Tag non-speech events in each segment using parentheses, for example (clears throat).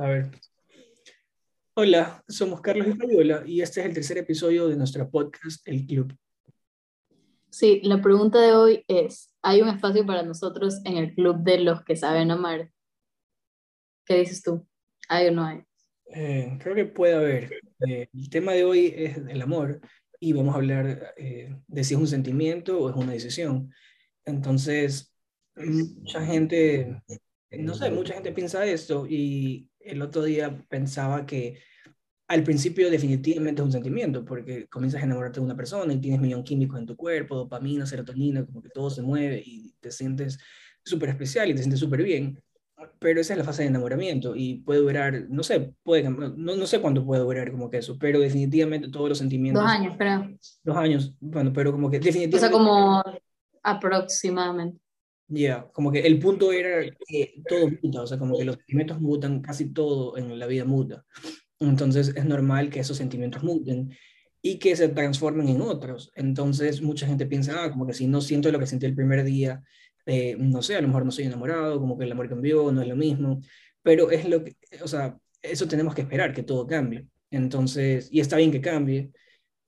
A ver. Hola, somos Carlos y Fabiola y este es el tercer episodio de nuestro podcast El Club. Sí, la pregunta de hoy es, ¿hay un espacio para nosotros en el club de los que saben amar? ¿Qué dices tú? ¿Hay o no hay? Eh, creo que puede haber. Eh, el tema de hoy es el amor y vamos a hablar eh, de si es un sentimiento o es una decisión. Entonces, mucha gente, no sé, mucha gente piensa esto y el otro día pensaba que al principio definitivamente es un sentimiento, porque comienzas a enamorarte de una persona y tienes millón químicos en tu cuerpo, dopamina, serotonina, como que todo se mueve y te sientes súper especial y te sientes súper bien. Pero esa es la fase de enamoramiento y puede durar, no sé, puede, no, no sé cuánto puede durar como que eso, pero definitivamente todos los sentimientos... Dos años, pero... Dos años, bueno, pero como que definitivamente... O sea, como aproximadamente. Ya, como que el punto era que todo muta, o sea, como que los sentimientos mutan, casi todo en la vida muta. Entonces es normal que esos sentimientos muten y que se transformen en otros. Entonces mucha gente piensa, ah, como que si no siento lo que sentí el primer día, eh, no sé, a lo mejor no soy enamorado, como que el amor cambió, no es lo mismo, pero es lo que, o sea, eso tenemos que esperar, que todo cambie. Entonces, y está bien que cambie,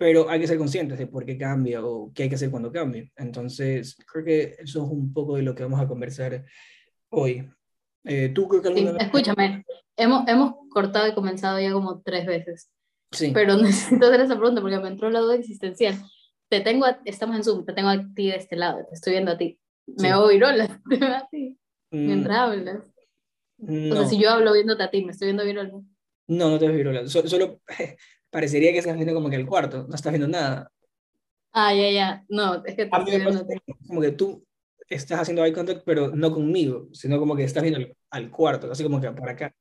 pero hay que ser conscientes de por qué cambia o qué hay que hacer cuando cambie. Entonces, creo que eso es un poco de lo que vamos a conversar hoy. Eh, ¿Tú creo que Escúchame, hemos, hemos cortado y comenzado ya como tres veces. Sí. Pero (laughs) necesito hacer esa pregunta porque me entró la duda existencial. Te tengo, estamos en Zoom, te tengo a ti de este lado, te estoy viendo a ti. Me (laughs) te veo a ti, mientras mm. hablas. O sea, si yo hablo viéndote a ti, me estoy viendo virola. No, no te ves virola. solo (laughs) parecería que estás viendo como que el cuarto, no estás viendo nada. Ah, ya, ya. No, es que te estoy viendo Como que tú estás haciendo eye contact, pero no conmigo, sino como que estás viendo al, cuarto, así como que por acá.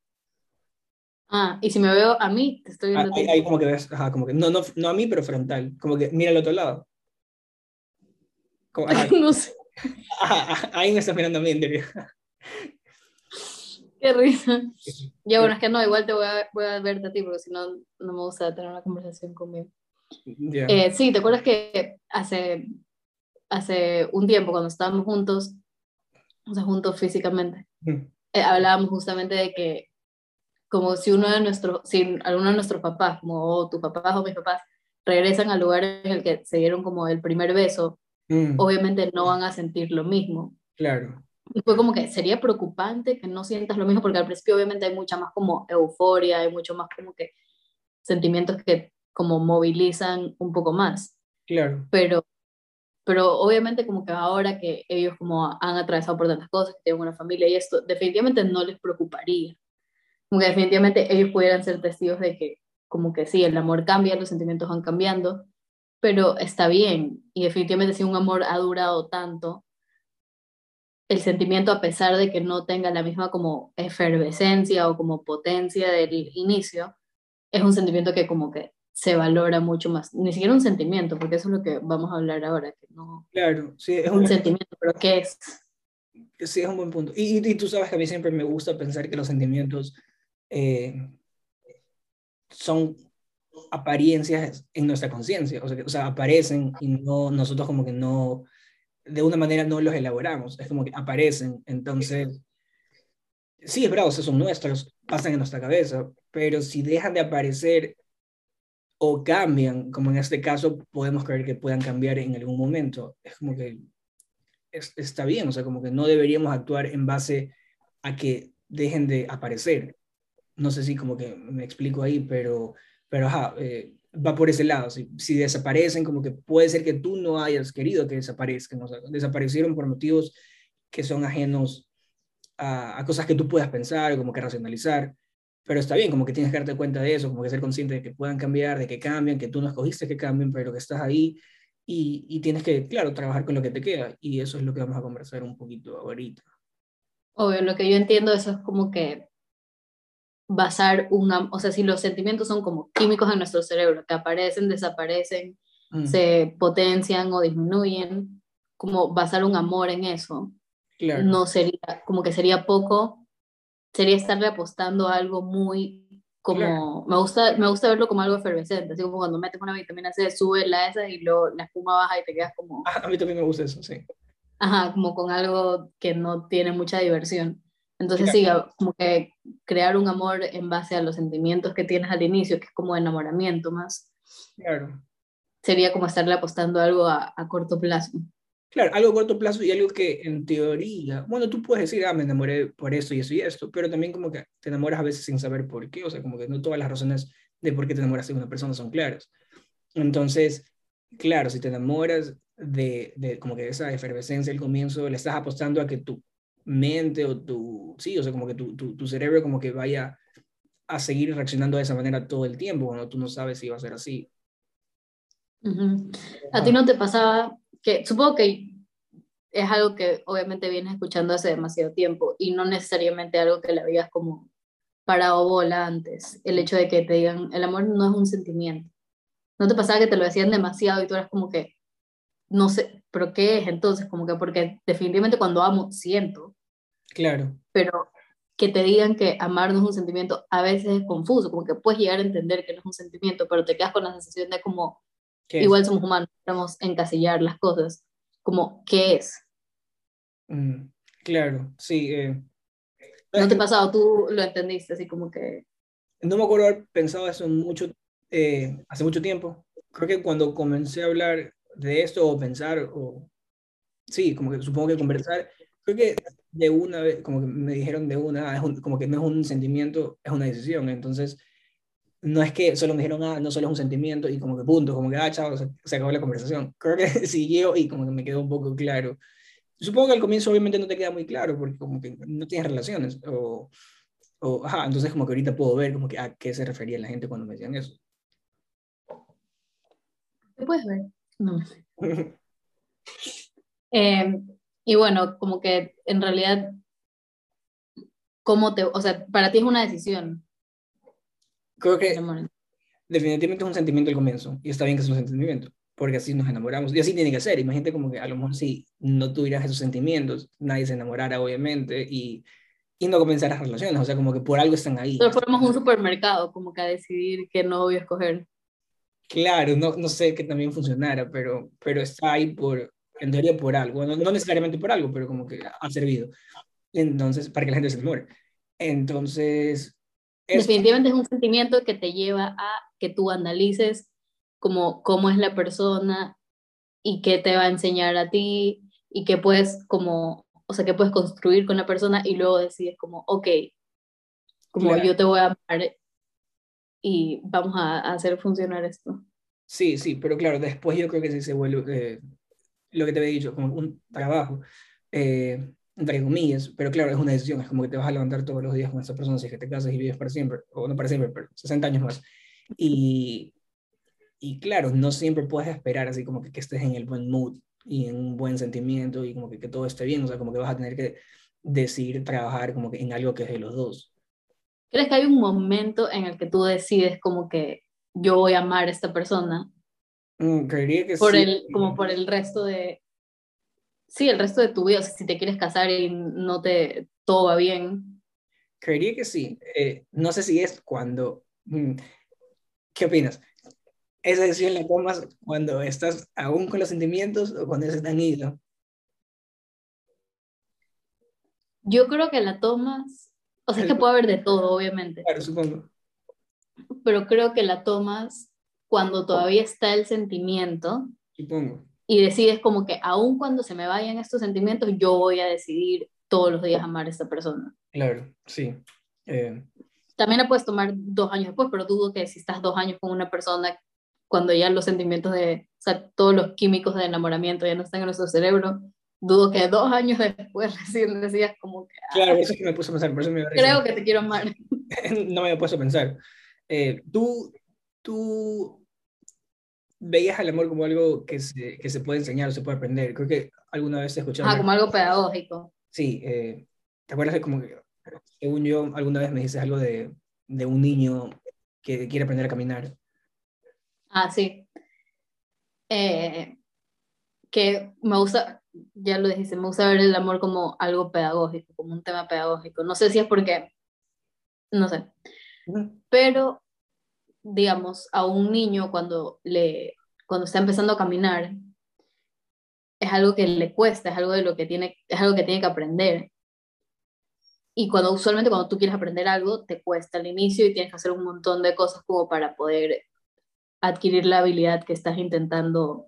Ah, y si me veo a mí, te estoy viendo. Ah, ahí, como que ves, ajá, como que no, no, no a mí, pero frontal, como que mira al otro lado. (laughs) no sé. ahí me estás mirando a mí, en Qué risa. Ya, bueno, es que no, igual te voy a, voy a verte a ti, porque si no, no me gusta tener una conversación conmigo. Eh, sí, ¿te acuerdas que hace, hace un tiempo, cuando estábamos juntos, o sea, juntos físicamente, eh, hablábamos justamente de que como si uno de nuestros, si alguno de nuestros papás, como tus papás o mis papás, regresan al lugar en el que se dieron como el primer beso, mm. obviamente no van a sentir lo mismo. Claro. Y fue como que sería preocupante que no sientas lo mismo, porque al principio obviamente hay mucha más como euforia, hay mucho más como que sentimientos que como movilizan un poco más. Claro. Pero, pero obviamente como que ahora que ellos como han atravesado por tantas cosas, que tienen una familia y esto, definitivamente no les preocuparía. Como que definitivamente ellos pudieran ser testigos de que como que sí, el amor cambia, los sentimientos van cambiando, pero está bien. Y definitivamente si un amor ha durado tanto, el sentimiento, a pesar de que no tenga la misma como efervescencia o como potencia del inicio, es un sentimiento que como que se valora mucho más. Ni siquiera un sentimiento, porque eso es lo que vamos a hablar ahora, que no... Claro, sí, es un, sentimiento, pero ¿qué es? Sí, es un buen punto. Y, y, tú sabes que a mí siempre me gusta pensar que los sentimientos eh, son apariencias en nuestra conciencia, o, sea, o sea, aparecen y no, nosotros como que no de una manera no los elaboramos, es como que aparecen, entonces, sí, es bravo, esos son nuestros, pasan en nuestra cabeza, pero si dejan de aparecer o cambian, como en este caso podemos creer que puedan cambiar en algún momento, es como que está bien, o sea, como que no deberíamos actuar en base a que dejen de aparecer. No sé si como que me explico ahí, pero, pero ajá, eh, va por ese lado. Si, si, desaparecen, como que puede ser que tú no hayas querido que desaparezcan, o sea, desaparecieron por motivos que son ajenos a, a, cosas que tú puedas pensar como que racionalizar. Pero está bien, como que tienes que darte cuenta de eso, como que ser consciente de que puedan cambiar, de que cambian, que tú no escogiste que cambien, pero que estás ahí y, y tienes que, claro, trabajar con lo que te queda. Y eso es lo que vamos a conversar un poquito ahorita. Obvio, lo que yo entiendo eso es como que basar una, o sea, si los sentimientos son como químicos en nuestro cerebro, que aparecen, desaparecen, mm. se potencian o disminuyen, como basar un amor en eso, no sería, como que sería poco, sería estarle apostando a algo muy como, me, gusta, me gusta verlo como algo efervescente, así como cuando metes una vitamina C, sube la esa y luego la espuma baja y te quedas como... Ah, a mí también me gusta eso, sí. Ajá, como con algo que no tiene mucha diversión. Entonces sí, como que crear un amor en base a los sentimientos que tienes al inicio, que es como enamoramiento más. Claro. Sería como estarle apostando algo a, a corto plazo. Claro, algo a corto plazo y algo que en teoría, bueno, tú puedes decir, ah, me enamoré por esto y eso y esto, pero también como que te enamoras a veces sin saber por qué, o sea, como que no todas las razones de por qué te enamoras de una persona son claras. Entonces, claro, si te enamoras de, de como que esa efervescencia al comienzo, le estás apostando a que tu mente o tu, sí, o sea, como que tu, tu, tu cerebro como que vaya a seguir reaccionando de esa manera todo el tiempo, cuando tú no sabes si va a ser así. ¿A ti no te pasaba que, supongo que es algo que obviamente vienes escuchando hace demasiado tiempo y no necesariamente algo que le habías como parado bola antes, el hecho de que te digan, el amor no es un sentimiento. ¿No te pasaba que te lo decían demasiado y tú eras como que, no sé, pero ¿qué es entonces? Como que porque definitivamente cuando amo, siento. Claro. Pero que te digan que amar no es un sentimiento a veces es confuso, como que puedes llegar a entender que no es un sentimiento, pero te quedas con la sensación de como, igual somos humanos, estamos encasillar las cosas, como, ¿qué es? Mm, claro, sí. Eh. ¿No te ha pasado? Tú lo entendiste, así como que... No me acuerdo haber pensado eso mucho eh, hace mucho tiempo. Creo que cuando comencé a hablar de esto o pensar, o sí, como que supongo que conversar, creo que de una vez, como que me dijeron de una, es como que no es un sentimiento, es una decisión. Entonces, no es que solo me dijeron, ah, no solo es un sentimiento y como que punto, como que, ah, chao, se, se acabó la conversación. Creo que (laughs) siguió y como que me quedó un poco claro. Supongo que al comienzo obviamente no te queda muy claro porque como que no tienes relaciones o, o ajá, entonces como que ahorita puedo ver como que a qué se refería la gente cuando me decían eso. ¿Qué puedes ver? No (laughs) eh, y bueno, como que en realidad, ¿cómo te, o sea, para ti es una decisión? Creo que definitivamente es un sentimiento al comienzo, y está bien que es un sentimiento, porque así nos enamoramos, y así tiene que ser. Imagínate como que a lo mejor si no tuvieras esos sentimientos, nadie se enamorara, obviamente, y, y no comenzaras relaciones, o sea, como que por algo están ahí. Pero fuéramos un supermercado, como que a decidir qué novio escoger. Claro, no, no sé que también funcionara, pero, pero está ahí por, en teoría por algo, no, no necesariamente por algo, pero como que ha servido. Entonces, para que la gente se enamore. Entonces... Definitivamente es un sentimiento que te lleva a que tú analices como cómo es la persona y qué te va a enseñar a ti y qué puedes como, o sea, qué puedes construir con la persona y luego decides como, ok, como yo te voy a amar y vamos a, hacer funcionar esto. Sí, sí, pero claro, después yo creo que sí se vuelve eh, lo que te había dicho, como un trabajo, eh, entre comillas, pero claro, es una decisión, es como que te vas a levantar todos los días con esa persona si es que te casas y vives para siempre, o no para siempre, pero 60 años más. Y, y claro, no siempre puedes esperar así como que, que estés en el buen mood y en un buen sentimiento y como que, que todo esté bien, o sea, como que vas a tener que decidir trabajar como que en algo que es de los dos. ¿Crees que hay un momento en el que tú decides como que yo voy a amar a esta persona? Mm, creería que por sí. El, como por el resto de... Sí, el resto de tu vida, o sea, si te quieres casar y no te... todo va bien. Creería que sí. Eh, no sé si es cuando... Mm, ¿Qué opinas? ¿Esa decisión la tomas cuando estás aún con los sentimientos o cuando se están ido? Yo creo que la tomas o sea, es que puede haber de todo, obviamente. Claro, supongo. Pero creo que la tomas cuando todavía está el sentimiento. Supongo. Y decides como que aun cuando se me vayan estos sentimientos, yo voy a decidir todos los días amar a esta persona. Claro, sí. Eh, También la puedes tomar dos años después, pero dudo que si estás dos años con una persona, cuando ya los sentimientos de, o sea, todos los químicos de enamoramiento ya no están en nuestro cerebro, dudo que dos años después (laughs) recién decías como que... Claro, eso es que me puse a pensar, por eso me Creo que te quiero amar. (laughs) (laughs) no me había puesto a pensar. Eh, ¿tú, ¿Tú veías al amor como algo que se, que se puede enseñar o se puede aprender? Creo que alguna vez he escuchado... Ah, como algo pedagógico. Sí, eh, ¿te acuerdas de como que, según yo, alguna vez me dices algo de, de un niño que quiere aprender a caminar? Ah, sí. Eh, que me gusta, ya lo dijiste, me gusta ver el amor como algo pedagógico, como un tema pedagógico. No sé si es porque, no sé, pero digamos, a un niño cuando, le, cuando está empezando a caminar, es algo que le cuesta, es algo, de lo que tiene, es algo que tiene que aprender. y cuando usualmente cuando tú quieres aprender algo, te cuesta al inicio y tienes que hacer un montón de cosas como para poder adquirir la habilidad que estás intentando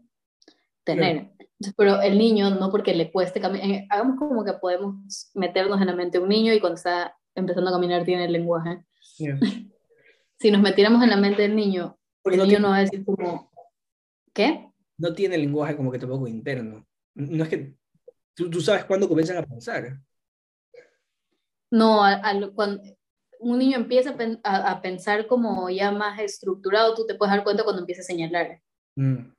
tener. Pero el niño, no porque le cueste caminar, eh, hagamos como que podemos meternos en la mente de un niño y cuando está empezando a caminar tiene el lenguaje. (laughs) si nos metiéramos en la mente del niño, el niño no va a decir como, ¿qué? No tiene lenguaje como que tampoco interno. No es que tú, tú sabes cuándo comienzan a pensar. No, cuando un niño empieza a, pensar como ya más estructurado, tú te puedes dar cuenta cuando empieza a señalar. Mm,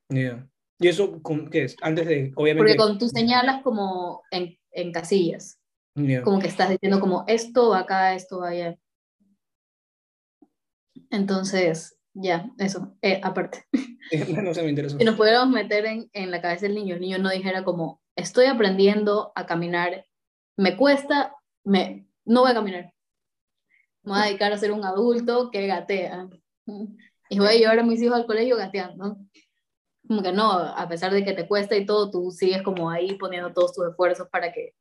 ¿Y eso qué es? Antes de, obviamente... Porque cuando tú señalas como en, en casillas, como que estás diciendo como esto va acá, esto va allá. Entonces, ya, eso, eh, aparte. (laughs) no se me interesa. Si nos pudiéramos meter en, en la cabeza del niño, el niño no dijera como, estoy aprendiendo a caminar, me cuesta, me, no voy a caminar. Me voy a dedicar a ser un adulto que gatea. Y voy a llevar a mis hijos al colegio gateando. Como que no, a pesar de que te cuesta y todo, tú sigues como ahí poniendo todos tus esfuerzos para que,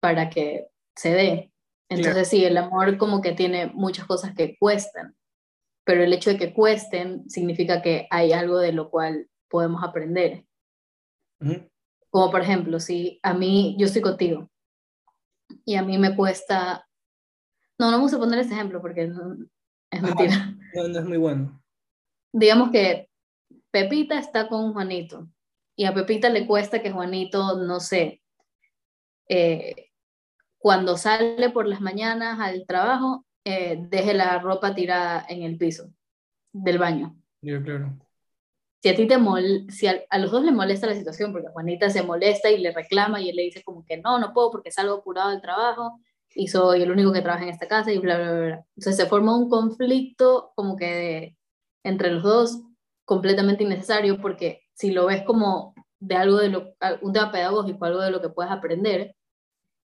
para que se dé. Entonces sí, el amor como que tiene muchas cosas que cuestan, pero el hecho de que cuesten significa que hay algo de lo cual podemos aprender. Como por ejemplo, si a mí, yo estoy contigo y a mí me cuesta... No, no vamos a poner ese ejemplo porque es mentira. no, no es muy bueno. Digamos que Pepita está con Juanito y a Pepita le cuesta que Juanito, no sé, eh, cuando sale por las mañanas al trabajo, eh, deje la ropa tirada en el piso del baño. Yo, claro. Si a ti te mol si a, los dos le molesta la situación, porque Juanita se molesta y le reclama y él le dice como que no, no puedo porque salgo apurado del trabajo y soy el único que trabaja en esta casa y bla, bla, bla. Entonces se forma un conflicto como que entre los dos completamente innecesario porque si lo ves como de algo de lo, un tema pedagógico, algo de lo que puedes aprender,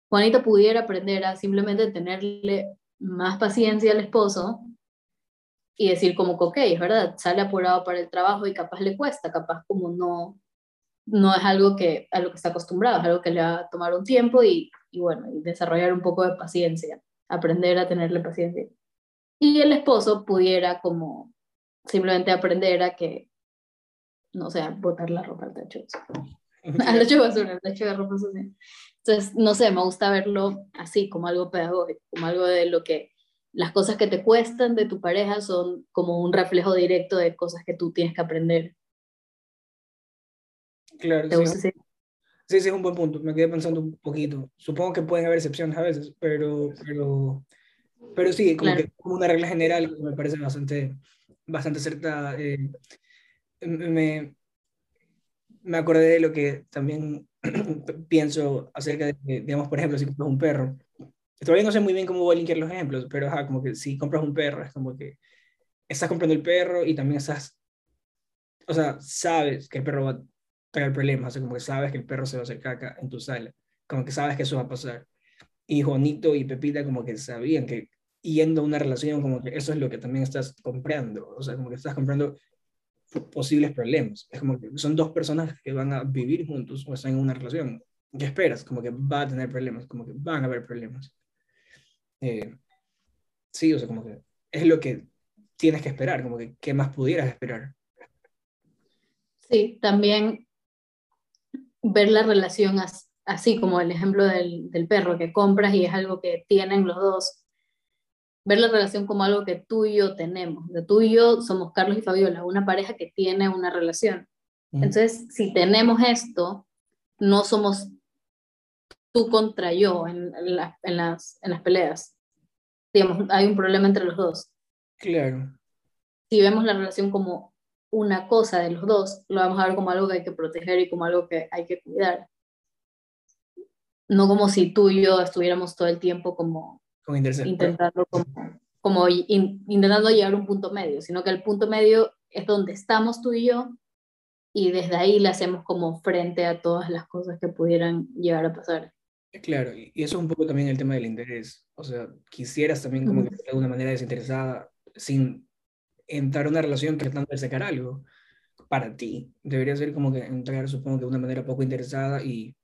Juanita pudiera aprender a simplemente tenerle más paciencia al esposo y decir como que, ok, es verdad, sale apurado para el trabajo y capaz le cuesta, capaz como no, no es algo que, a lo que está acostumbrado, es algo que le va a tomar un tiempo y, y bueno, y desarrollar un poco de paciencia, aprender a tenerle paciencia. Y el esposo pudiera como simplemente aprender a que, no sé, botar la ropa al techo. (laughs) al techo de basura, al techo de ropa sucia. Entonces, no sé, me gusta verlo así, como algo pedagógico, como algo de lo que las cosas que te cuestan de tu pareja son como un reflejo directo de cosas que tú tienes que aprender. Claro, sí. Sí, sí, es un buen punto. Me quedé pensando un poquito. Supongo que pueden haber excepciones a veces, pero, pero, pero sí, como, que, como una regla general me parece bastante, bastante acertada. Eh, me, me acordé de lo que también (clears throat) pienso acerca de, digamos, por ejemplo, si compras un perro. Todavía no sé muy bien cómo voy a linkear los ejemplos, pero ajá, como que si compras un perro, es como que estás comprando el perro y también estás, o sea, sabes que el perro va a traer problemas, o sea, como que sabes que el perro se va a hacer caca en tu sala, como que sabes que eso va a pasar. Y Juanito y Pepita como que sabían que yendo a una relación, como que eso es lo que también estás comprando, o sea, como que estás comprando posibles problemas. Es como que son dos personas que van a vivir juntos o están en una relación. ¿Qué esperas? Como que va a tener problemas, como que van a haber problemas. Eh, sí, o sea, como que es lo que tienes que esperar, como que qué más pudieras esperar. Sí, también ver la relación así como el ejemplo del, del perro que compras y es algo que tienen los dos ver la relación como algo que tú y yo tenemos. De tú y yo somos Carlos y Fabiola, una pareja que tiene una relación. Entonces, si tenemos esto, no somos tú contra yo en, en, las, en las peleas. Digamos, hay un problema entre los dos. Claro. Si vemos la relación como una cosa de los dos, lo vamos a ver como algo que hay que proteger y como algo que hay que cuidar. No como si tú y yo estuviéramos todo el tiempo como intentando como, como intentando llegar a un punto medio, sino que el punto medio es donde estamos tú y yo y desde ahí le hacemos como frente a todas las cosas que pudieran llegar a pasar. Claro, y eso es un poco también el tema del interés. O sea, quisieras también como que de alguna manera desinteresada, sin entrar a una relación tratando de sacar algo para ti. Debería ser como que entrar, supongo que de una manera poco interesada y,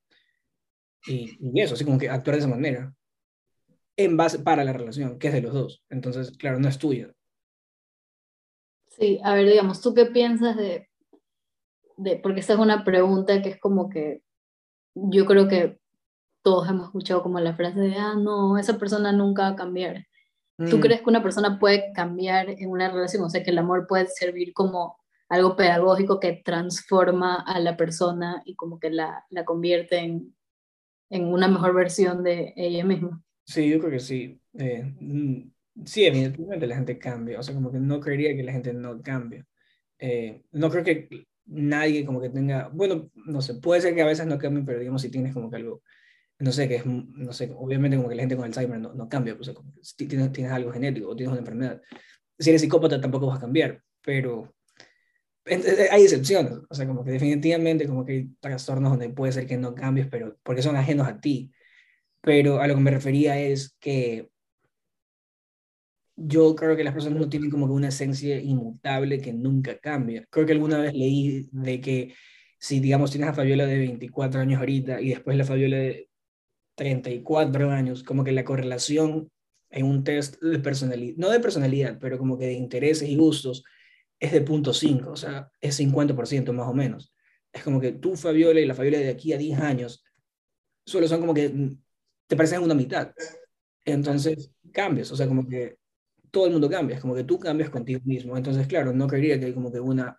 y, y eso, así como que actuar de esa manera. En base para la relación, que es de los dos. Entonces, claro, no es tuya. Sí, a ver, digamos, ¿tú qué piensas de, de, porque esta es una pregunta que es como que yo creo que todos hemos escuchado como la frase de, ah, no, esa persona nunca va a cambiar. ¿Tú mm. crees que una persona puede cambiar en una relación? O sea, que el amor puede servir como algo pedagógico que transforma a la persona y como que la, la convierte en, en una mejor versión de ella misma. Sí, yo creo que sí. Eh, sí, evidentemente la gente cambia. O sea, como que no creería que la gente no cambie. Eh, no creo que nadie como que tenga, bueno, no sé, puede ser que a veces no cambie, pero digamos si tienes como que algo, no sé, que es, no sé, obviamente como que la gente con Alzheimer no, no cambia, pues, como si tienes, tienes algo genético o tienes una enfermedad. Si eres psicópata tampoco vas a cambiar, pero hay excepciones, o sea, como que definitivamente como que hay trastornos donde puede ser que no cambies, pero porque son ajenos a ti. Pero a lo que me refería es que yo creo que las personas no tienen como que una esencia inmutable que nunca cambia. Creo que alguna vez leí de que si, digamos, tienes a Fabiola de 24 años ahorita y después la Fabiola de 34 años, como que la correlación en un test de personalidad, no de personalidad, pero como que de intereses y gustos, es de punto 5, o sea, es 50% más o menos. Es como que tú, Fabiola, y la Fabiola de aquí a 10 años, solo son como que te parecen una mitad. Entonces, cambias, o sea, como que todo el mundo cambia, es como que tú cambias contigo mismo. Entonces, claro, no creería que hay como que una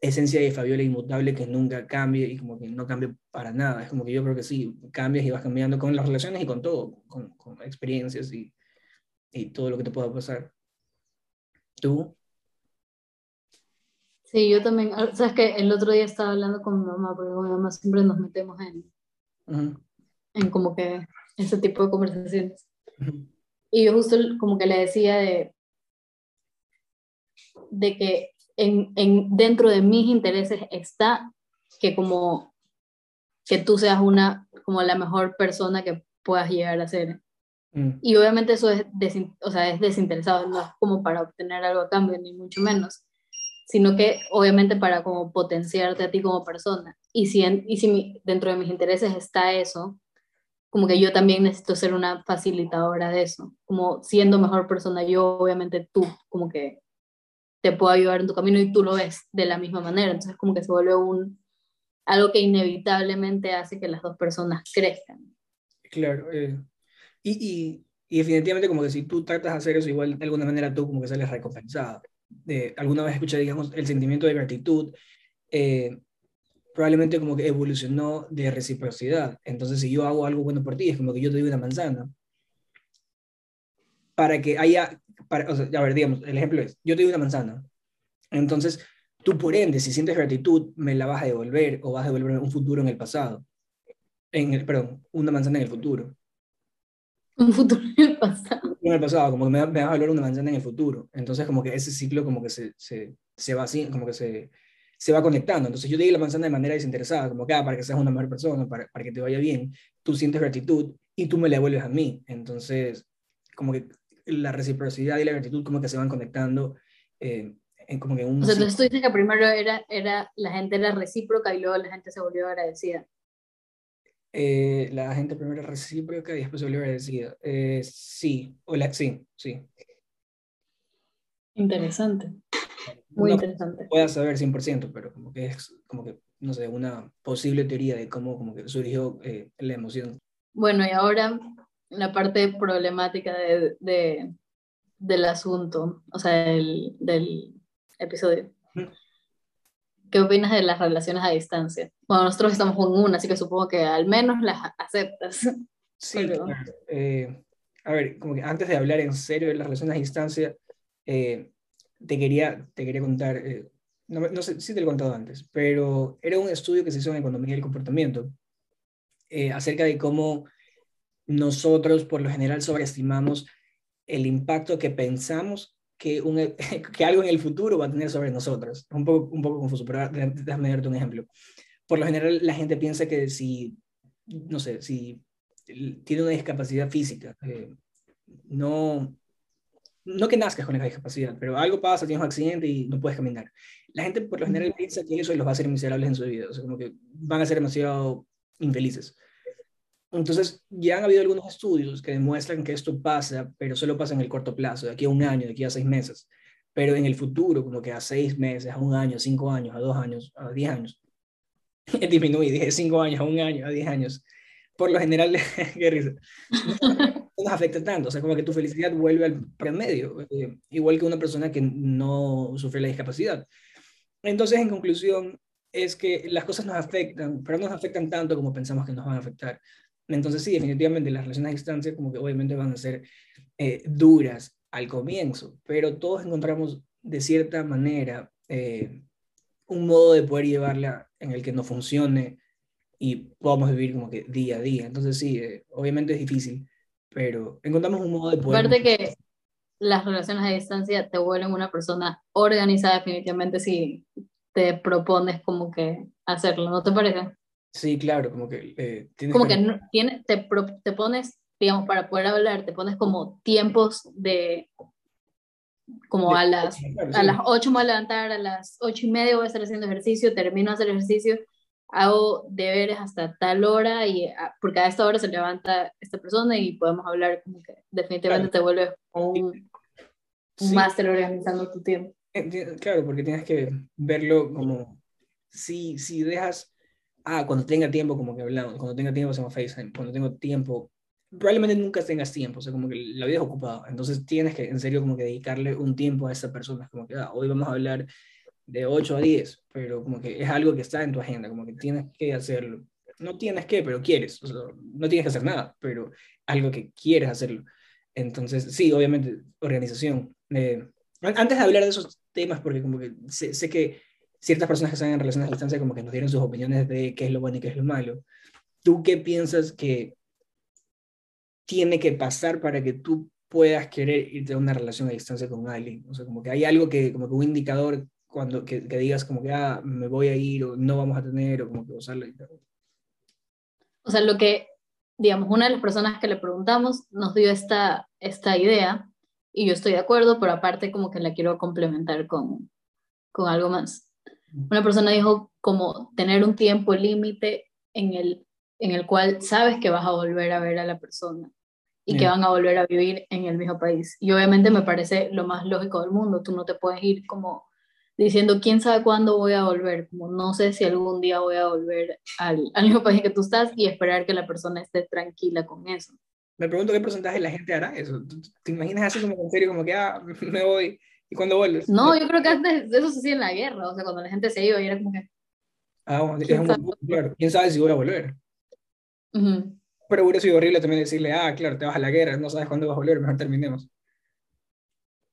esencia de Fabiola inmutable que nunca cambie y como que no cambie para nada. Es como que yo creo que sí, cambias y vas cambiando con las relaciones y con todo, con, con experiencias y, y todo lo que te pueda pasar. ¿Tú? Sí, yo también, ah, sabes que el otro día estaba hablando con mi mamá, porque con mi mamá siempre nos metemos en, en como que ese tipo de conversaciones. Y yo justo como que le decía de, de que en, en, dentro de mis intereses está que como que tú seas una, como la mejor persona que puedas llegar a ser. Mm. Y obviamente eso es, o sea, es desinteresado, no es como para obtener algo a cambio, ni mucho menos, sino que obviamente para como potenciarte a ti como persona. Y si, y si dentro de mis intereses está eso, como que yo también necesito ser una facilitadora de eso, como siendo mejor persona yo, obviamente tú, como que te puedo ayudar en tu camino y tú lo ves de la misma manera, entonces como que se vuelve un algo que inevitablemente hace que las dos personas crezcan. Claro, eh, y, y, y, definitivamente como que si tú tratas de hacer eso, igual de alguna manera tú como que sales recompensado. Eh, alguna vez escuché, digamos, el sentimiento de gratitud, eh, probablemente como que evolucionó de reciprocidad. Entonces, si yo hago algo bueno por ti, es como que yo te doy una manzana. Para que haya, para, o sea, a ver, digamos, el ejemplo es, yo te doy una manzana. Entonces, tú por ende, si sientes gratitud, me la vas a devolver o vas a devolver un futuro en el pasado. En el, perdón, una manzana en el futuro. Un futuro en el pasado. En el pasado, como que me, me vas a devolver una manzana en el futuro. Entonces, como que ese ciclo como que se, se, se va así, como que se, se va conectando. Entonces yo te di la manzana de manera desinteresada, como que ah, para que seas una mejor persona, para, para que te vaya bien, tú sientes gratitud y tú me la devuelves a mí. Entonces, como que la reciprocidad y la gratitud como que se van conectando. Eh, en como que un o sea, entonces tú dices que primero era, era, la gente era recíproca y luego la gente se volvió agradecida. Eh, la gente primero era recíproca y después se volvió agradecida. Eh, sí, o la, sí, sí. Interesante. Muy interesante. Puedas saber 100%, pero como que es como que, no sé, una posible teoría de cómo como que surgió eh, la emoción. Bueno, y ahora la parte problemática de, de, del asunto, o sea, del, del episodio. ¿Qué opinas de las relaciones a distancia? Bueno, nosotros estamos con una, así que supongo que al menos las aceptas. Sí, (laughs) eh, a ver, como que antes de hablar en serio de las relaciones a distancia, eh, te quería, te quería contar, eh, no, no, sé si te lo he contado antes, pero era un estudio que se hizo en economía del comportamiento eh, acerca de cómo nosotros por lo general sobreestimamos el impacto que pensamos que, un, (laughs) que algo en el futuro va a tener sobre nosotros. Un poco, un poco confuso, pero déjame darte un ejemplo. Por lo general la gente piensa que si, no sé, si tiene una discapacidad física, eh, no, no que nazcas con esa discapacidad, pero algo pasa, tienes un accidente y no puedes caminar. La gente por lo general piensa que eso los va a hacer miserables en su vida, o sea, como que van a ser demasiado infelices. Entonces, ya han habido algunos estudios que demuestran que esto pasa, pero solo pasa en el corto plazo, de aquí a un año, de aquí a seis meses. Pero en el futuro, como que a seis meses, a un año, a cinco años, a dos años, a diez años, (laughs) disminuí, dije cinco años, a un año, a diez años. Por lo general, (laughs) qué risa, (laughs) nos afecta tanto. O sea, como que tu felicidad vuelve al promedio, eh, igual que una persona que no sufre la discapacidad. Entonces, en conclusión, es que las cosas nos afectan, pero no nos afectan tanto como pensamos que nos van a afectar. Entonces, sí, definitivamente las relaciones a distancia como que obviamente van a ser eh, duras al comienzo, pero todos encontramos de cierta manera eh, un modo de poder llevarla en el que no funcione y podamos vivir como que día a día. Entonces, sí, obviamente es difícil, pero encontramos un modo de poder... Aparte que las relaciones a distancia te vuelven una persona organizada definitivamente si te propones como que hacerlo, ¿no te parece? Sí, claro, como que... Eh, tienes como que, tiene, te, te pones, digamos, para poder hablar, te pones como tiempos de... Como a las, a las 8 me voy a levantar, a las 8 y media voy a estar haciendo ejercicio, termino de hacer ejercicio, hago deberes hasta tal hora, y, ah, porque a esta hora se levanta esta persona y podemos hablar como que definitivamente te vuelve un, un máster organizando tu tiempo. Claro, porque tienes que verlo como, si, si dejas, ah, cuando tenga tiempo, como que hablamos, cuando tenga tiempo hacemos FaceTime, cuando tengo tiempo, probablemente nunca tengas tiempo, o sea, como que la vida es ocupada, entonces tienes que, en serio, como que dedicarle un tiempo a esa persona, como que, ah, hoy vamos a hablar de 8 a 10, pero como que es algo que está en tu agenda, como que tienes que hacerlo. No tienes que, pero quieres, o sea, no tienes que hacer nada, pero algo que quieres hacerlo. Entonces, sí, obviamente, organización. Eh, antes de hablar de esos temas, porque como que sé, que ciertas personas que están en relaciones a distancia como que nos dieron sus opiniones de qué es lo bueno y qué es lo malo. ¿Tú qué piensas que tiene que pasar para que tú puedas querer irte a una relación a distancia con alguien? O sea, como que hay algo que, como que un indicador cuando que, digas como que, ah, me voy a ir o no vamos a tener o como que usarlo. O sea, lo que, digamos, una de las personas que le preguntamos nos dio esta, esta idea y yo estoy de acuerdo, pero aparte como que la quiero complementar con, con algo más. Una persona dijo como tener un tiempo límite en el, en el cual sabes que vas a volver a ver a la persona y que van a volver a vivir en el mismo país. Y obviamente me parece lo más lógico del mundo. Tú no te puedes ir como diciendo, quién sabe cuándo voy a volver, como no sé si algún día voy a volver al, al mismo país que tú estás y esperar que la persona esté tranquila con eso me pregunto qué porcentaje de la gente hará eso. ¿Te imaginas así como en serio, como que, ah, (laughs) me voy, y cuando vuelves? No, yo creo que antes eso se hacía en la guerra, o sea, cuando la gente se iba y era como que... Ah, bueno, es un, claro, quién sabe si voy a volver. Pero hubiera sido horrible también decirle, ah, claro, te vas a la guerra, no sabes cuándo vas a volver, mejor terminemos.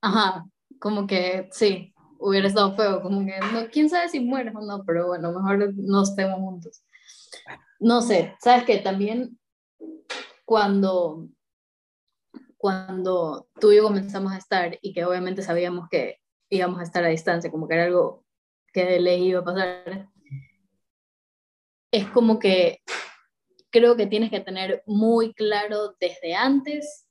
Ajá, como que sí, hubiera estado feo, como que, no, quién sabe si mueres o no, pero bueno, mejor no estemos juntos. No sé, sabes que también cuando, cuando tú y yo comenzamos a estar y que obviamente sabíamos que íbamos a estar a distancia, como que era algo que de ley iba a pasar, es como que creo que tienes que tener muy claro desde antes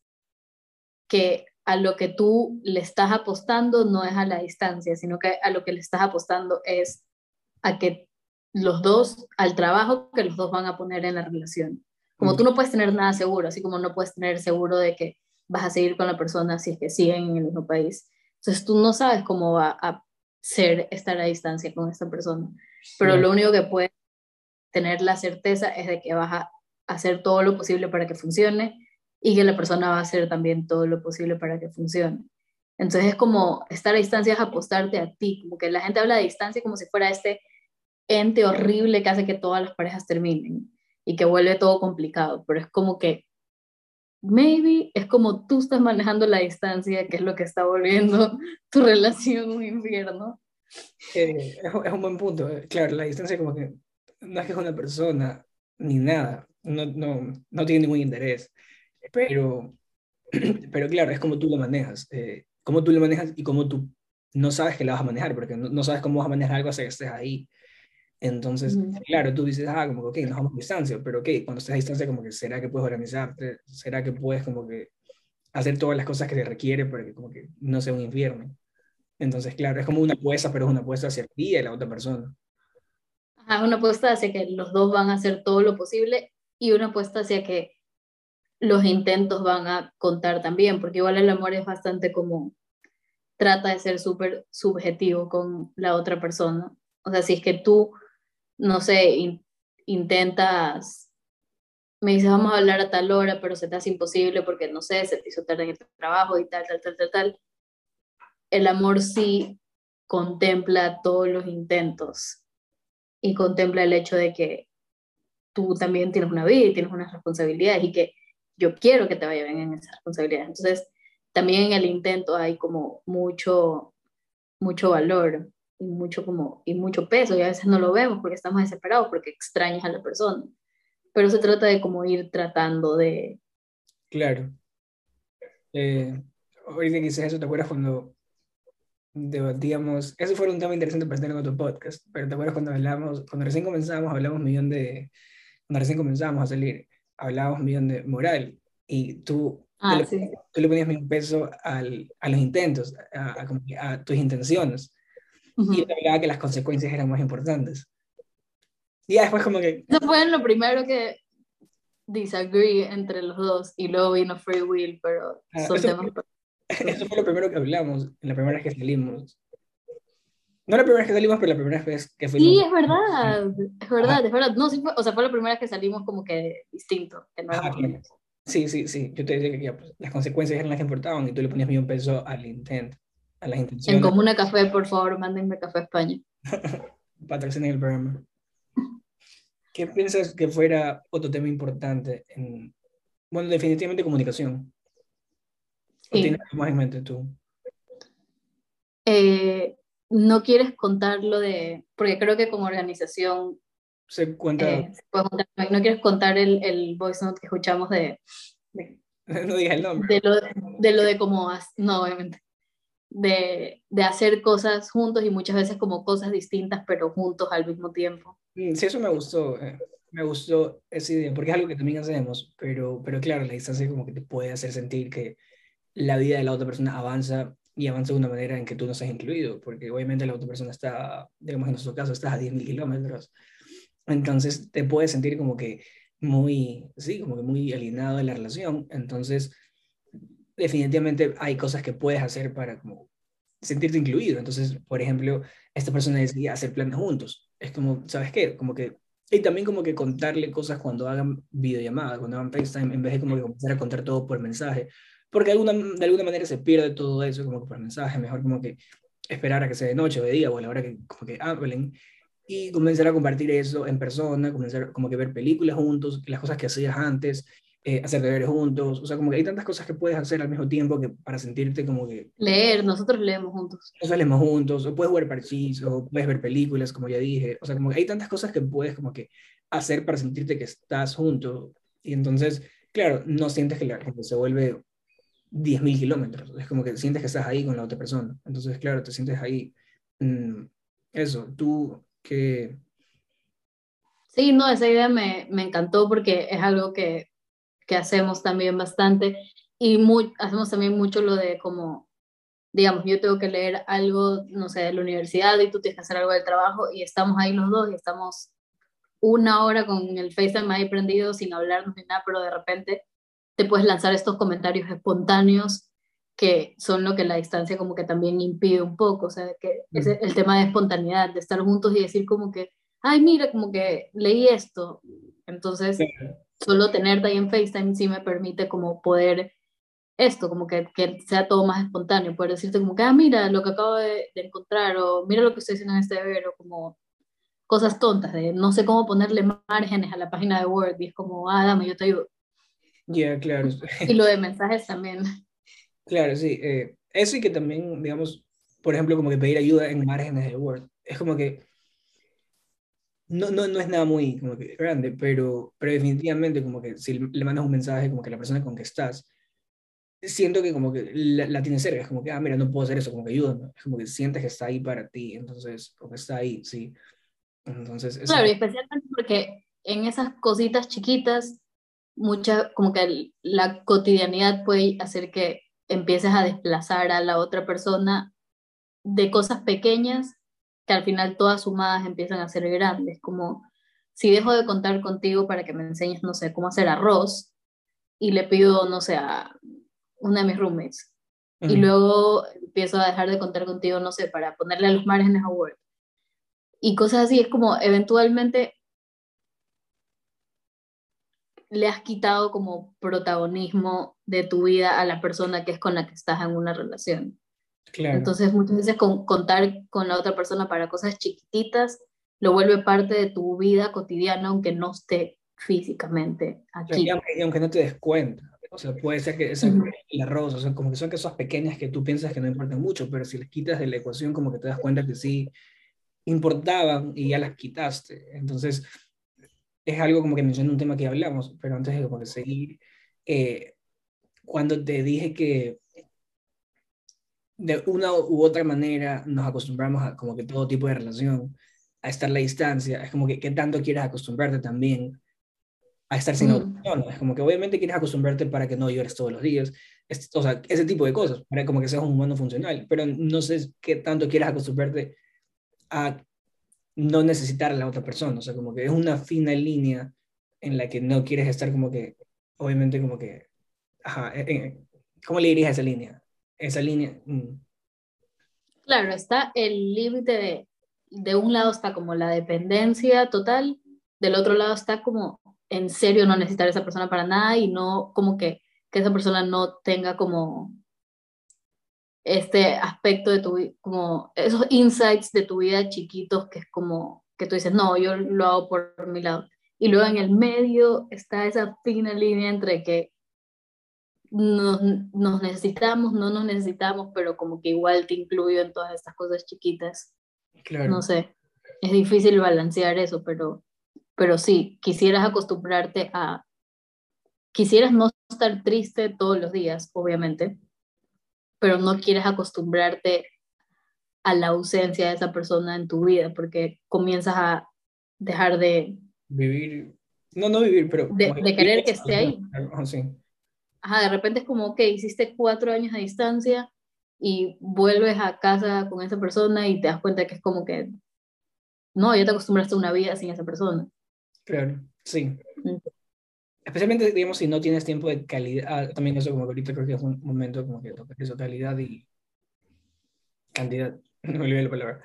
que a lo que tú le estás apostando no es a la distancia, sino que a lo que le estás apostando es a que los dos, al trabajo que los dos van a poner en la relación. Como tú no puedes tener nada seguro, así como no puedes tener seguro de que vas a seguir con la persona si es que siguen en el mismo país. Entonces tú no sabes cómo va a ser estar a distancia con esta persona, pero lo único que puedes tener la certeza es de que vas a hacer todo lo posible para que funcione y que la persona va a hacer también todo lo posible para que funcione. Entonces es como estar a distancia es apostarte a ti, como que la gente habla de distancia como si fuera este ente horrible que hace que todas las parejas terminen y que vuelve todo complicado, pero es como que maybe es como tú estás manejando la distancia, que es lo que está volviendo (laughs) tu relación un infierno. Eh, es, un buen punto. Eh, claro, la distancia como que no es que es una persona ni nada, no, no, no tiene ningún interés, pero, (clears throat) pero claro, es como tú lo manejas, eh, cómo tú lo manejas y cómo tú no sabes que la vas a manejar, porque no, no sabes cómo vas a manejar algo hasta que estés ahí. Entonces, claro, tú dices, ah, como que, ok, nos vamos a distancia, pero ok, cuando estás a distancia, como que, ¿será que puedes organizarte? ¿Será que puedes como que hacer todas las cosas que te requiere para que como que no sea un infierno? Entonces, claro, es como una apuesta, pero es una apuesta hacia ti y la otra persona. Es una apuesta hacia que los dos van a hacer todo lo posible y una apuesta hacia que los intentos van a contar también, porque igual el amor es bastante como trata de ser súper subjetivo con la otra persona. O sea, si es que tú, no sé, intentas, me dices, vamos a hablar a tal hora, pero se te hace imposible porque, no sé, se te hizo tarde en el trabajo y tal, tal, tal, tal, tal. El amor sí contempla todos los intentos y contempla el hecho de que tú también tienes una vida y tienes unas responsabilidades y que yo quiero que te vaya bien en esas responsabilidades. Entonces, también en el intento hay como mucho, mucho valor y mucho, como, y mucho peso y a veces no lo vemos porque estamos desesperados, porque extrañas a la persona. Pero se trata de como ir tratando de... Claro. Eh, ahorita que dices eso, ¿te acuerdas cuando debatíamos? Eso fue un tema interesante para estar en otro podcast, pero ¿te acuerdas cuando hablamos, cuando recién comenzamos, hablamos un millón de, cuando recién comenzamos a salir, hablábamos millón de moral y tú, ah, le, sí. tú le ponías un peso al, a los intentos, a, a, a tus intenciones. Uh -huh. Y te hablaba que las consecuencias eran más importantes. Y ya después como que... Eso fue lo primero que disagree entre los dos y luego vino Free Will, pero ah, son eso, temas... Fue, (laughs) eso fue lo primero que hablamos, la primera vez que salimos. No la primera vez que salimos, pero la primera vez que fuimos. Sí, es verdad, es verdad, Ajá. es verdad. No, sí fue, o sea, fue la primera vez que salimos como que distinto. Que no Ajá. Sí, sí, sí. Yo te decía que ya, pues, las consecuencias eran las que importaban y tú le ponías un peso al intento, a las intenciones. En Comuna Café, por favor, mándenme café a España. (laughs) Patrocinen el programa. ¿Qué piensas que fuera otro tema importante? En, bueno, definitivamente comunicación. ¿O Sí. tienes más en mente tú? Eh, no quieres contarlo de, porque creo que como organización, Se cuenta. eh, se puede contar- no quieres contar el, el voice note que escuchamos de, de, (laughs) no digas el nombre. de lo, de lo de cómo, no, obviamente, de, de hacer cosas juntos y muchas veces como cosas distintas, pero juntos al mismo tiempo. Mm, Sí, eso me gustó. eh, Me gustó esa idea, porque es algo que también hacemos, pero, pero claro, la distancia como que te puede hacer sentir que la vida de la otra persona avanza y avanza de una manera en que tú no estás incluido, porque obviamente la otra persona está, digamos en nuestro caso, estás a 10.000 kilómetros. Entonces te puedes sentir como que muy, sí, como que muy alienado de la relación. Entonces, definitivamente hay cosas que puedes hacer para como sentirte incluido. Entonces, por ejemplo, esta persona decía hacer planes juntos. Es como, ¿sabes qué? Como que, y también como que contarle cosas cuando hagan videollamada, cuando hagan FaceTime, en vez de como que comenzar a contar todo por mensaje. Porque de alguna, de alguna manera se pierde todo eso como que por mensaje. Mejor como que esperar a que sea de noche o de día o a la hora que como que hablen y comenzar a compartir eso en persona, comenzar como que ver películas juntos, las cosas que hacías antes, eh, hacer deberes juntos, o sea, como que hay tantas cosas que puedes hacer al mismo tiempo que para sentirte como que Leer, nosotros leemos juntos. o salimos juntos, o puedes jugar parchís, o puedes ver películas, como ya dije, o sea, como que hay tantas cosas que puedes como que hacer para sentirte que estás junto, y entonces, claro, no sientes que la gente se vuelve 10.000 kilómetros, es como que sientes que estás ahí con la otra persona, entonces, claro, te sientes ahí, mm, eso, tú que, Sí, no, esa idea me, me encantó porque es algo que, que hacemos también bastante y muy, hacemos también mucho lo de como, digamos, yo tengo que leer algo, no sé, de la universidad y tú tienes que hacer algo del trabajo y estamos ahí los dos y estamos una hora con el FaceTime ahí prendido sin hablarnos ni nada, pero de repente te puedes lanzar estos comentarios espontáneos que son lo que la distancia como que también impide un poco, o sea, que es Mm. el tema de espontaneidad, de estar juntos y decir como que, ay, mira, como que leí esto. Entonces, solo tenerte ahí en FaceTime sí me permite como poder esto, como que, que sea todo más espontáneo, poder decirte como que, ah, mira lo que acabo de, de encontrar, o mira lo que estoy haciendo en este deber, o como cosas tontas, de no sé cómo ponerle márgenes a la página de Word, y es como, ah, dame, yo te ayudo. Ya, claro, Y lo de (laughs) mensajes también. claro, sí, eh, eso y que también, digamos, por ejemplo, como que pedir ayuda en márgenes de Word, es como que no, no, no es nada muy como que grande, pero, pero definitivamente como que si le mandas un mensaje como que la persona con que estás, siento que como que la, la tiene cerca, es como que, ah, mira, no puedo hacer eso, como que ayúdame, es como que sientes que está ahí para ti, entonces, como que está ahí, sí. Entonces, eso- Claro, y especialmente porque en esas cositas chiquitas, mucha, como que la cotidianidad puede hacer que empieces a desplazar a la otra persona de cosas pequeñas que al final todas sumadas empiezan a ser grandes, como si dejo de contar contigo para que me enseñes, no sé, cómo hacer arroz, y le pido, no sé, a una de mis roommates, y luego empiezo a dejar de contar contigo, no sé, para ponerle a los márgenes a Word. Y cosas así, es como eventualmente le has quitado como protagonismo de tu vida a la persona que es con la que estás en una relación. Claro. Entonces muchas veces con, contar con la otra persona para cosas chiquititas lo vuelve parte de tu vida cotidiana aunque no esté físicamente aquí. Y aunque, no te des cuenta. O sea, puede ser que esa, el arroz, o sea, como que son cosas pequeñas que tú piensas que no importan mucho, pero si les quitas de la ecuación, como que te das cuenta que sí importaban y ya las quitaste. Entonces, es algo como que mencioné un tema que hablamos, pero antes de como que seguir, eh, cuando te dije que de una u otra manera nos acostumbramos a como que todo tipo de relación, a estar a la distancia, es como que qué tanto quieres acostumbrarte también a estar sin mm. Es como que obviamente quieres acostumbrarte para que no llores todos los días, o sea, ese tipo de cosas, para como que seas un humano funcional, pero no sé qué tanto quieres acostumbrarte a no necesitar a la otra persona, o sea, como que es una fina línea en la que no quieres estar como que, obviamente como que, ajá, eh, eh, ¿cómo le dirías a esa línea? Esa línea... Mm. Claro, está el límite de, de un lado está como la dependencia total, del otro lado está como en serio no necesitar a esa persona para nada y no como que, que esa persona no tenga como este aspecto de tu como esos insights de tu vida chiquitos que es como que tú dices, no, yo lo hago por mi lado. Y luego en el medio está esa fina línea entre que nos, nos necesitamos, no nos necesitamos, pero como que igual te incluyo en todas estas cosas chiquitas. Claro. No sé, es difícil balancear eso, pero, pero sí, quisieras acostumbrarte a, quisieras no estar triste todos los días, obviamente, pero no quieres acostumbrarte a la ausencia de esa persona en tu vida, porque comienzas a dejar de... Vivir, no, no vivir, pero... De, querer que esté ahí. Ajá, de repente es como, ok, hiciste cuatro años de distancia y vuelves a casa con esa persona y te das cuenta que es como que, no, ya te acostumbraste a una vida sin esa persona. Claro, sí. Especialmente, digamos, si no tienes tiempo de calidad, ah, también eso como que ahorita creo que es un momento como que toca eso, calidad y cantidad, (laughs) no me olvidé la palabra.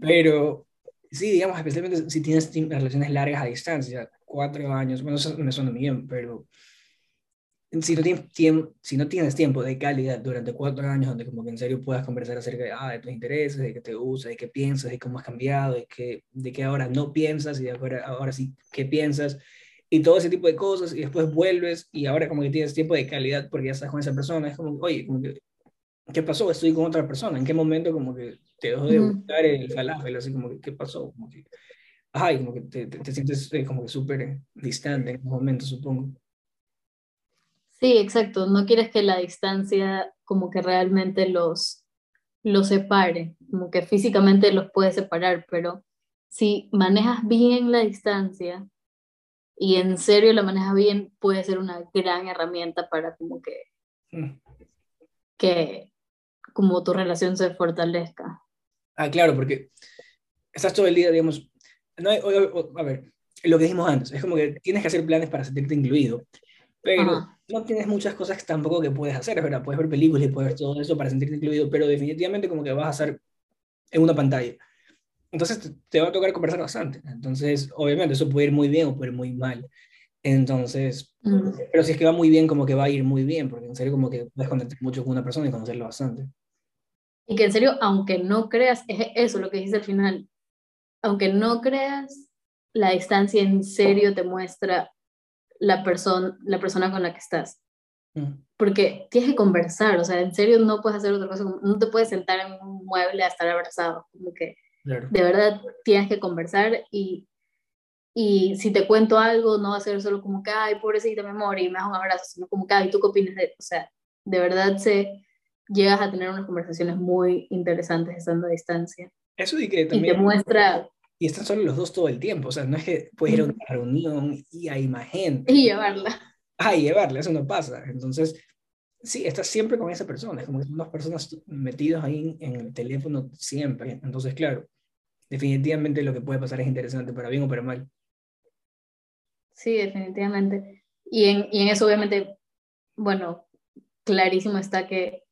Pero sí, digamos, especialmente si tienes relaciones largas a distancia, cuatro años, bueno, eso me suena bien, pero si no, tienes tiempo, si no tienes tiempo de calidad durante cuatro años donde como que en serio puedas conversar acerca de, ah, de tus intereses, de qué te gusta, de qué piensas, de cómo has cambiado, de qué, de qué ahora no piensas y de ahora, ahora sí qué piensas, y todo ese tipo de cosas, y después vuelves y ahora como que tienes tiempo de calidad porque ya estás con esa persona, es como, oye, como que, ¿qué pasó? Estoy con otra persona, ¿en qué momento como que te dejó de gustar el falafel? Así como que, ¿qué pasó? Como que, ay, como que te, te, sientes eh, como que súper distante en un momento, supongo. Sí, exacto, no quieres que la distancia como que realmente los, los separe, como que físicamente los puede separar, pero si manejas bien la distancia, y en serio la maneja bien, puede ser una gran herramienta para como que, mm. que como tu relación se fortalezca. Ah, claro, porque estás todo el día, digamos, no a ver, lo que dijimos antes, es como que tienes que hacer planes para sentirte incluido, pero no tienes muchas cosas tampoco que puedes hacer, ¿verdad? Puedes ver películas y puedes ver todo eso para sentirte incluido, pero definitivamente como que vas a hacer en una pantalla. Entonces te, va a tocar conversar bastante. Entonces, obviamente, eso puede ir muy bien o puede ir muy mal. Entonces, pero si es que va muy bien, como que va a ir muy bien, porque en serio como que puedes conectar mucho con una persona y conocerla bastante. Y que en serio, aunque no creas, es eso lo que dice al final, aunque no creas, la distancia en serio te muestra la, persona la persona con la que estás. Porque tienes que conversar, o sea, en serio no puedes hacer otra cosa, no te puedes sentar en un mueble a estar abrazado, como que de verdad tienes que conversar y, y si te cuento algo, no va a ser solo como que, ay, pobrecita, me morí, y me das un abrazo, sino como que, ay, ¿tú qué opinas de O sea, de verdad se, llegas a tener unas conversaciones muy interesantes estando a distancia. Eso y que también... Y te muestra... Y están solo los dos todo el tiempo, o sea, no es que puedes ir a una reunión y hay más gente. Y llevarla. Ah, y llevarla, eso no pasa. Entonces, sí, estás siempre con esa persona, es como que son dos personas metidos ahí en el teléfono siempre. Entonces, claro, definitivamente lo que puede pasar es interesante, para bien o para mal. Sí, definitivamente. Y en, y en eso obviamente, bueno, clarísimo está que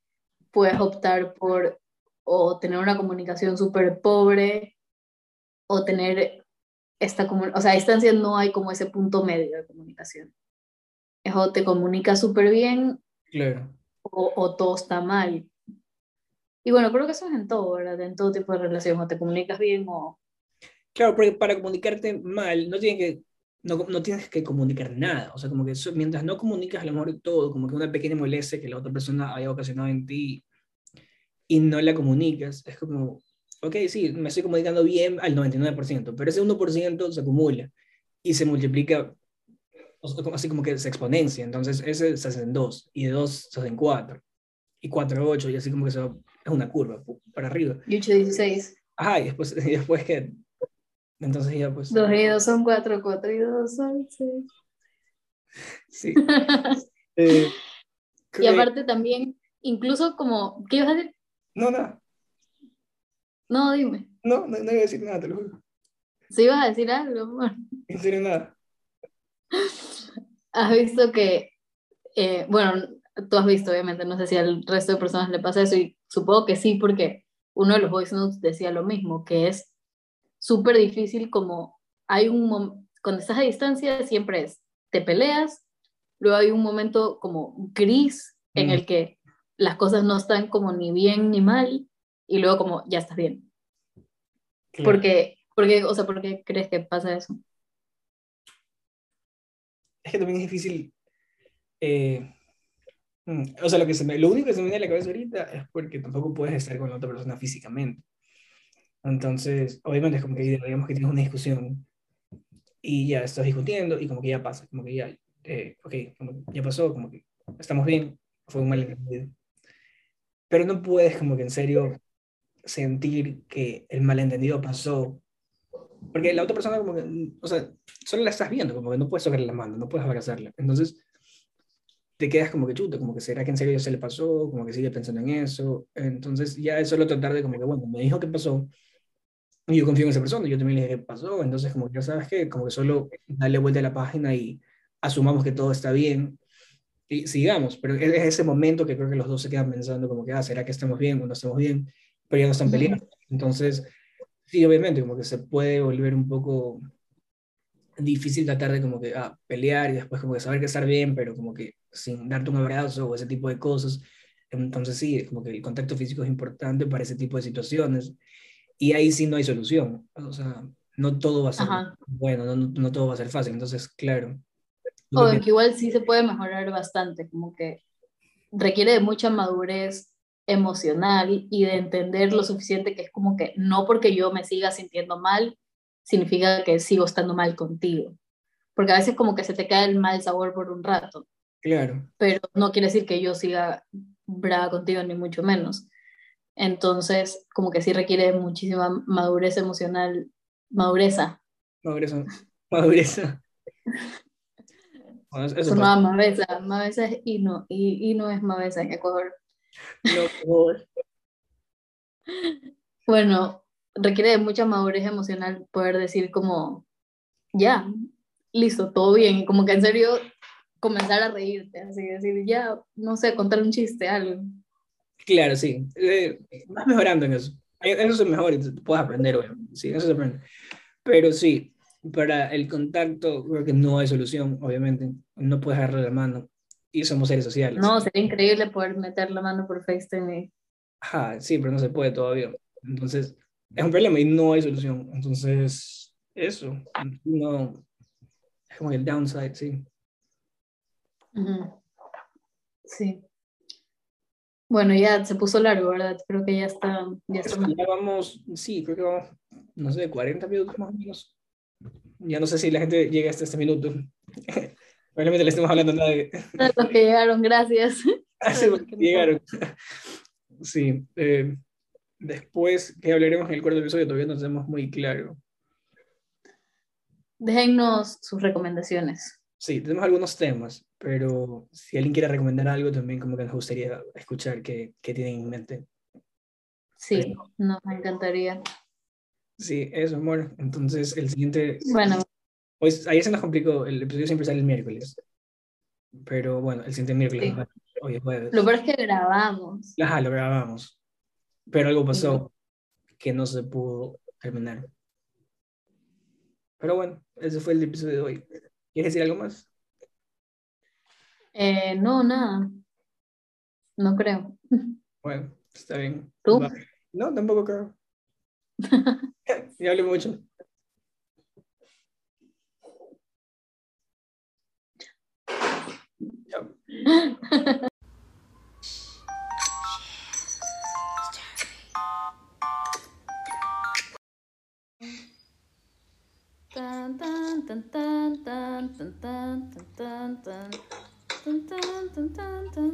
puedes optar por o tener una comunicación súper pobre o tener esta comunicación, o sea, a distancia no hay como ese punto medio de comunicación. Es o te comunicas súper bien Claro. o, o todo está mal. Y bueno, creo que eso es en todo, ¿verdad? En todo tipo de relación, o te comunicas bien o... Claro, porque para comunicarte mal, no, tiene que, no, no tienes que comunicar nada. O sea, como que eso- mientras no comunicas a lo mejor todo, como que una pequeña molestia que la otra persona haya ocasionado en ti y no la comunicas, es como, ok, sí, me estoy comunicando bien al 99%, pero ese 1% se acumula y se multiplica, así como que se exponencia. Entonces, ese se hace en 2 y de 2 se hace en 4 y 4 8 y así como que se va- es una curva para arriba. Y 8, 16. Ajá, y después, (laughs) y después que, entonces ya pues, 2 y 2 son 4, 4 y 2 son 6. sí. (laughs) Eh, y creo- aparte también, incluso como, ¿qué ibas a decir? No, nada, No, dime. no, no, no iba a decir nada, te lo juro. Si ibas a decir algo, amor. En serio, nada. (laughs) Has visto que, eh, bueno, tú has visto, obviamente, no sé si al resto de personas le pasa eso, y supongo que sí, porque uno de los voice notes decía lo mismo, que es súper difícil como hay un cuando estás a distancia siempre es, te peleas, luego hay un momento como gris en Mm. el que las cosas no están como ni bien ni mal, y luego como ya estás bien. Claro. Porque, porque, o sea, ¿por qué crees que pasa eso? (laughs) Es que también es difícil. eh, mm, o sea, lo, que se me, lo único que se me viene a la cabeza ahorita es porque tampoco puedes estar con la otra persona físicamente. Entonces, obviamente es como que digamos que tienes una discusión y ya estás discutiendo y como que ya pasa, como que ya, eh, ok, como que ya pasó, como que estamos bien, fue un malentendido. Pero no puedes como que en serio sentir que el malentendido pasó, porque la otra persona como que, o sea, solo la estás viendo, como que no puedes tocarle la mano, no puedes abrazarla. Entonces, te quedas como que chuta, como que será que en serio ya se le pasó, como que sigue pensando en eso. Entonces, ya es solo tratar de como que, bueno, me dijo que pasó, y yo confío en esa persona, yo también le dije que pasó, entonces como que ya sabes que, como que solo darle vuelta a la página y asumamos que todo está bien y sigamos, pero es es ese momento que creo que los dos se quedan pensando como que, ah, ¿será que estamos bien o no estamos bien? Pero ya no están peleando. Entonces, sí, obviamente, como que se puede volver un poco difícil tratar de como que ah, pelear y después como que saber que estar bien, pero como que sin darte un abrazo o ese tipo de cosas. Entonces sí, como que el contacto físico es importante para ese tipo de situaciones y ahí sí no hay solución. O sea, no todo va a ser Ajá. bueno, no, no, todo va a ser fácil. Entonces, claro. O que igual sí se puede mejorar bastante, como que requiere de mucha madurez emocional y de entender lo suficiente que es como que no porque yo me siga sintiendo mal, significa que sigo estando mal contigo. Porque a veces como que se te cae el mal sabor por un rato, Claro, pero no quiere decir que yo siga brava contigo, ni mucho menos. Entonces, como que sí requiere muchísima madurez emocional, madureza. madurez. Madurez. Bueno, eso mavesa, mavesa es hino, y hino es mavesa en Ecuador. No, por- Bueno, requiere de mucha madurez emocional poder decir como, ya, listo, todo bien, como que en serio comenzar a reírte, así decir, ya, no sé, contar un chiste, algo. Claro, sí. Eh, vas mejorando en eso. Eso es mejor puedes aprender, obviamente. Sí, eso se aprende. Pero sí, para el contacto creo que no hay solución, obviamente. No puedes agarrar la mano y somos seres sociales. No, sería increíble poder meter la mano por FaceTime. y- Ajá, sí, pero no se puede todavía. Entonces, es un problema y no hay solución. Entonces, eso. No, es como el downside, sí. Sí. Bueno, ya se puso largo, ¿verdad? Creo que ya está, ya está Ya vamos, sí, creo que vamos, no sé, 40 minutos más o menos. Ya no sé si la gente llega hasta este minuto. (laughs) Probablemente le estemos hablando a nadie. (laughs) A los que llegaron, gracias. (laughs) Así los que no. llegaron. Sí. eh, después que hablaremos en el cuarto episodio, todavía no tenemos muy claro. Déjennos sus recomendaciones. Sí, tenemos algunos temas, pero si alguien quiere recomendar algo, también como que nos gustaría escuchar qué, qué tienen en mente. Sí, nos encantaría. Sí, eso, amor. Entonces, el siguiente, Bueno, Hoy, ayer se nos complicó, el episodio siempre sale el miércoles. Pero bueno, el siguiente miércoles, Sí. hoy es jueves. Lo peor es que grabamos. Ajá, lo grabamos. Pero algo pasó que no se pudo terminar. Pero bueno, ese fue el episodio de hoy. ¿Quieres decir algo más? Eh, no, nada. No creo. Bueno, está bien. ¿Tú? No, tampoco creo. (laughs) ya hablé mucho. Yep. dun dun dun dun dun dun dun dun dun dun dun dun dun